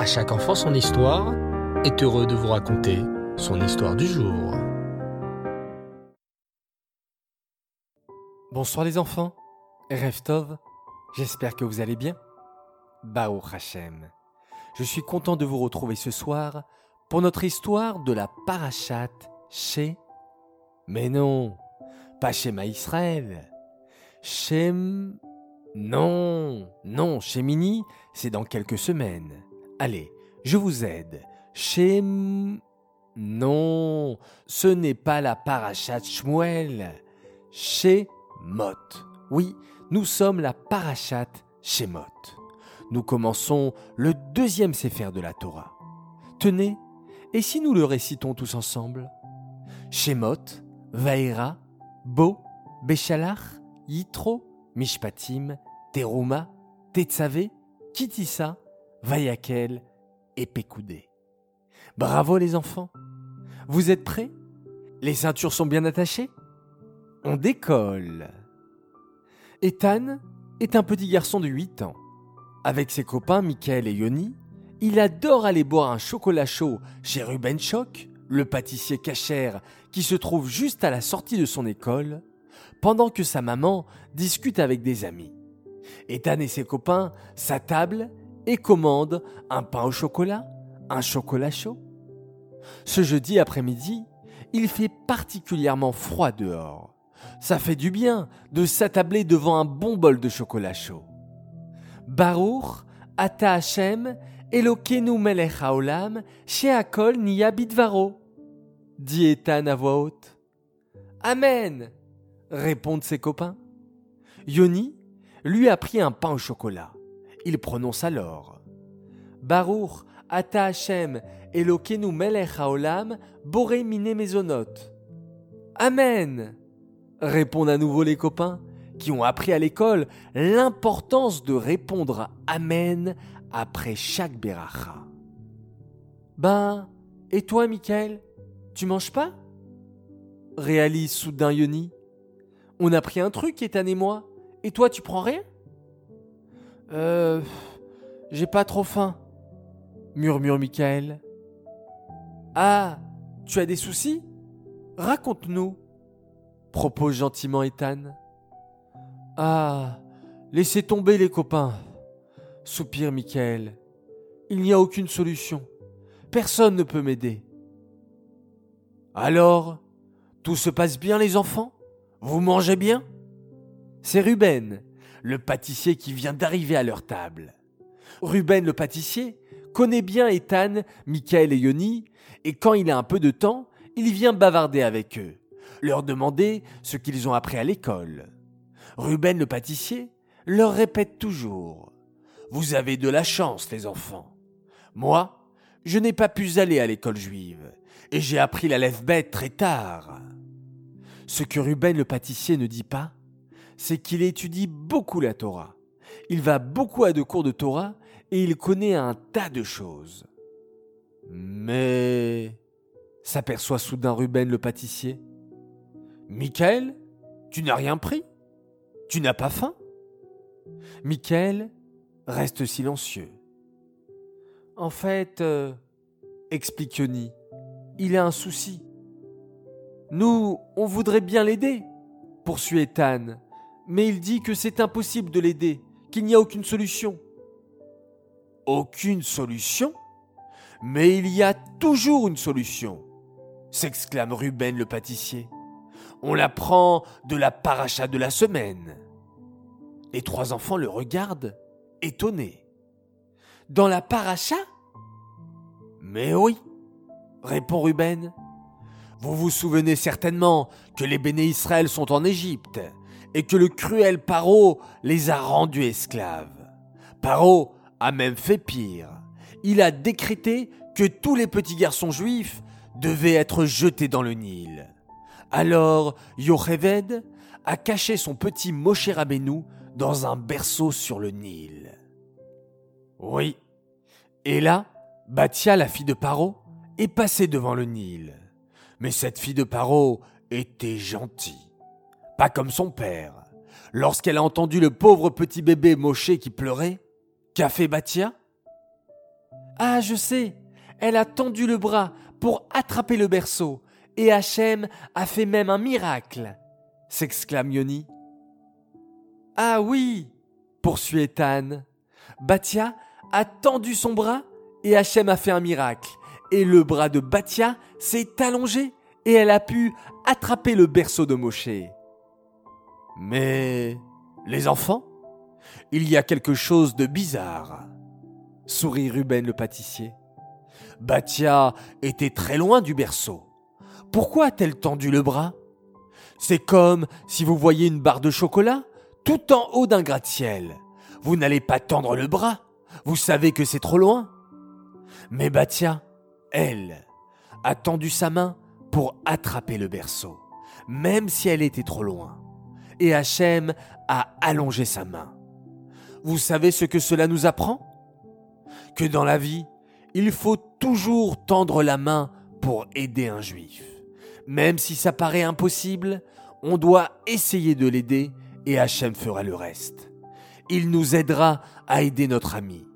À chaque enfant son histoire est heureux de vous raconter son histoire du jour. Bonsoir les enfants, Reftov, j'espère que vous allez bien. Bao Hachem, je suis content de vous retrouver ce soir pour notre histoire de la parachat chez... Mais non, pas chez Israël. Chez... Non, non, chez Mini, c'est dans quelques semaines. Allez, je vous aide. Chez... Non, ce n'est pas la parachat Shmuel. Chez Mot. Oui, nous sommes la parachat Shemot. Nous commençons le deuxième séphère de la Torah. Tenez, et si nous le récitons tous ensemble? Shemot, Vaera, Bo, Béchalach, Yitro, Mishpatim, Teruma, Tetzavé, Kitissa, Vayakel et Pekoudé. Bravo les enfants Vous êtes prêts? Les ceintures sont bien attachées? On décolle Ethan est un petit garçon de 8 ans. Avec ses copains Michael et Yoni, il adore aller boire un chocolat chaud chez Ruben Choc, le pâtissier cachère qui se trouve juste à la sortie de son école, pendant que sa maman discute avec des amis. Ethan et ses copains s'attablent et commandent un pain au chocolat, un chocolat chaud. Ce jeudi après-midi, il fait particulièrement froid dehors. Ça fait du bien de s'attabler devant un bon bol de chocolat chaud. Baruch, Ata Hashem, Elokenu melech haolam, sheakol niya bidvaro, dit Ethan à voix haute. Amen, répondent ses copains. Yoni lui a pris un pain au chocolat. Il prononce alors Baruch, Ata Hashem, Elokenu melech haolam, boré mine mezonot. Amen, répondent à nouveau les copains, qui ont appris à l'école l'importance de répondre Amen après chaque beracha. Ben, et toi, Michael, tu manges pas? Réalise soudain Yoni. On a pris un truc, Ethan et moi, et toi, tu prends rien? Euh. J'ai pas trop faim, murmure Michael. Ah, tu as des soucis? Raconte-nous, propose gentiment Ethan. Ah, laissez tomber les copains, soupire Michael. Il n'y a aucune solution. Personne ne peut m'aider. Alors, tout se passe bien les enfants? Vous mangez bien? C'est Ruben, le pâtissier qui vient d'arriver à leur table. Ruben le pâtissier connaît bien Ethan, Michael et Yoni, et quand il a un peu de temps, il vient bavarder avec eux, leur demander ce qu'ils ont appris à l'école. Ruben le pâtissier leur répète toujours Vous avez de la chance, les enfants. Moi, je n'ai pas pu aller à l'école juive, et j'ai appris la lève bête très tard. Ce que Ruben le pâtissier ne dit pas, c'est qu'il étudie beaucoup la Torah. Il va beaucoup à de cours de Torah et il connaît un tas de choses. Mais s'aperçoit soudain Ruben le pâtissier. Michael, tu n'as rien pris Tu n'as pas faim Michael reste silencieux. En fait, euh, explique Yoni, il a un souci. Nous, on voudrait bien l'aider, poursuit Ethan, mais il dit que c'est impossible de l'aider, qu'il n'y a aucune solution. Aucune solution? Mais il y a toujours une solution, s'exclame Ruben le pâtissier. On la prend de la paracha de la semaine. Les trois enfants le regardent, étonnés. Dans la paracha? Mais oui, répond Ruben. Vous vous souvenez certainement que les béné Israël sont en Égypte et que le cruel Paro les a rendus esclaves. Paro a même fait pire. Il a décrété que tous les petits garçons juifs devaient être jetés dans le Nil. Alors Yocheved a caché son petit Moshe Rabbeinu dans un berceau sur le Nil. Oui. Et là, Batia, la fille de Paro, est passée devant le Nil. Mais cette fille de Paro était gentille. Pas comme son père. Lorsqu'elle a entendu le pauvre petit bébé Moshe qui pleurait, qu'a fait Batia Ah, je sais, elle a tendu le bras pour attraper le berceau, et Hachem a fait même un miracle, s'exclame Yoni. Ah oui, poursuit Ethan. Batia a tendu son bras et Hachem a fait un miracle. Et le bras de Batia s'est allongé et elle a pu attraper le berceau de Moshe. Mais les enfants, il y a quelque chose de bizarre, sourit Ruben le pâtissier. Batia était très loin du berceau. Pourquoi a-t-elle tendu le bras? C'est comme si vous voyez une barre de chocolat tout en haut d'un gratte-ciel. Vous n'allez pas tendre le bras. Vous savez que c'est trop loin. Mais Batia, elle, a tendu sa main pour attraper le berceau, même si elle était trop loin. Et Hachem a allongé sa main. Vous savez ce que cela nous apprend? Que dans la vie, il faut toujours tendre la main pour aider un juif. Même si ça paraît impossible, on doit essayer de l'aider et Hachem fera le reste. Il nous aidera à aider notre ami.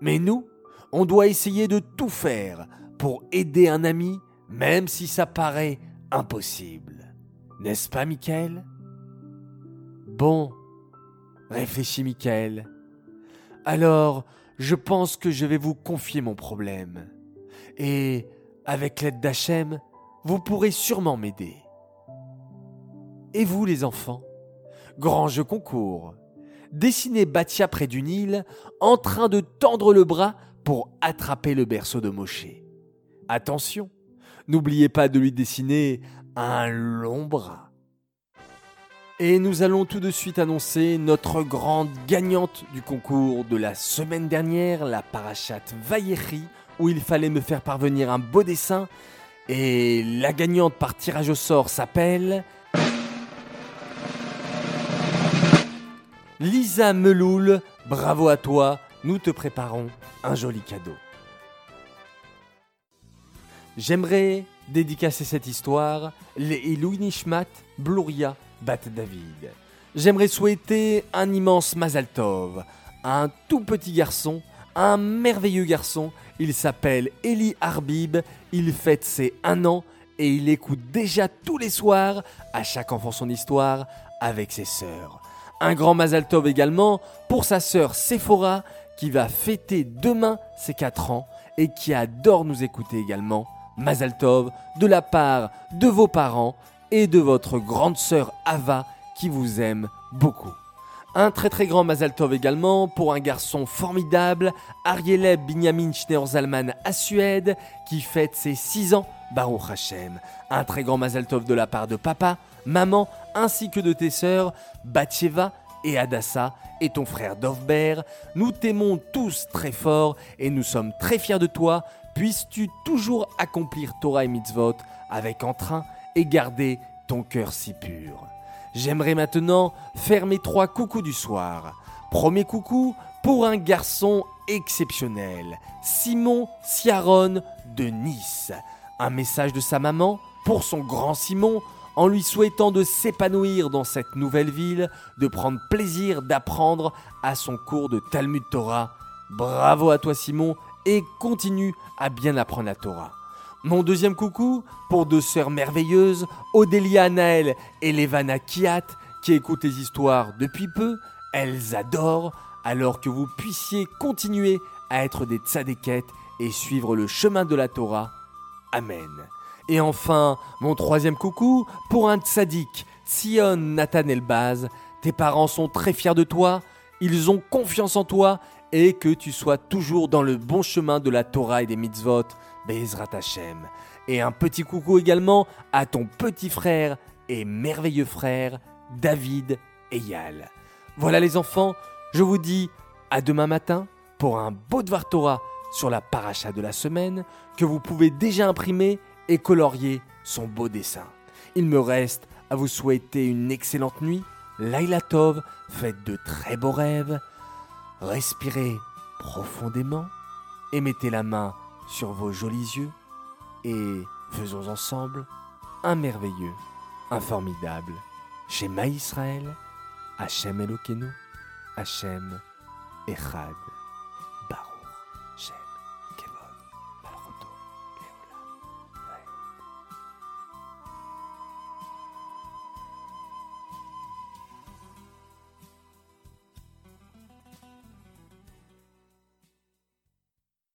Mais nous, on doit essayer de tout faire pour aider un ami, même si ça paraît impossible. N'est-ce pas, Michael? Bon, réfléchit Michael. Alors, je pense que je vais vous confier mon problème. Et, avec l'aide d'Hachem, vous pourrez sûrement m'aider. Et vous, les enfants Grand jeu concours. Dessinez Batia près du Nil, en train de tendre le bras pour attraper le berceau de Moshe. Attention, n'oubliez pas de lui dessiner un long bras. Et nous allons tout de suite annoncer notre grande gagnante du concours de la semaine dernière, la parachate Vaillerie, où il fallait me faire parvenir un beau dessin. Et la gagnante par tirage au sort s'appelle Lisa Meloul. Bravo à toi, nous te préparons un joli cadeau. J'aimerais dédicacer cette histoire les Louis Nishmat, Bluria, Bat David. J'aimerais souhaiter un immense Mazal Tov à un tout petit garçon, un merveilleux garçon. Il s'appelle Eli Arbib, il fête ses un an et il écoute déjà tous les soirs, à chaque enfant son histoire, avec ses sœurs. Un grand Mazal Tov également pour sa sœur Sephora qui va fêter demain ses 4 ans et qui adore nous écouter également. Mazal Tov de la part de vos parents et de votre grande sœur Ava qui vous aime beaucoup. Un très très grand Mazal Tov également pour un garçon formidable, Arieleb Binyamin Schneerzalman à Suède, qui fête ses 6 ans, Baruch Hashem. Un très grand Mazal Tov de la part de papa, maman, ainsi que de tes sœurs, Batsheva et Adassa, et ton frère Dovber. Nous t'aimons tous très fort et nous sommes très fiers de toi. Puisses-tu toujours accomplir Torah et Mitzvot avec entrain et garder ton cœur si pur. J'aimerais maintenant faire mes trois coucous du soir. Premier coucou pour un garçon exceptionnel, Simon Ciaron de Nice. Un message de sa maman pour son grand Simon en lui souhaitant de s'épanouir dans cette nouvelle ville, de prendre plaisir d'apprendre à son cours de Talmud Torah. Bravo à toi Simon et continue à bien apprendre la Torah. Mon deuxième coucou pour deux sœurs merveilleuses, Odélia Naël et Levana Kiat, qui écoutent les histoires depuis peu. Elles adorent, alors que vous puissiez continuer à être des tzadékettes et suivre le chemin de la Torah. Amen. Et enfin, mon troisième coucou pour un tzaddik, Sion Nathan Elbaz. Tes parents sont très fiers de toi, ils ont confiance en toi et que tu sois toujours dans le bon chemin de la Torah et des mitzvot. Bezrat. Et un petit coucou également à ton petit frère et merveilleux frère, David Eyal. Voilà les enfants, je vous dis à demain matin pour un beau Dvar Torah sur la paracha de la semaine que vous pouvez déjà imprimer et colorier son beau dessin. Il me reste à vous souhaiter une excellente nuit. Laila Tov, faites de très beaux rêves. Respirez profondément et mettez la main sur vos jolis yeux et faisons ensemble un merveilleux, un formidable Shema Israël, Hachem Elokeinu, Hachem Echad.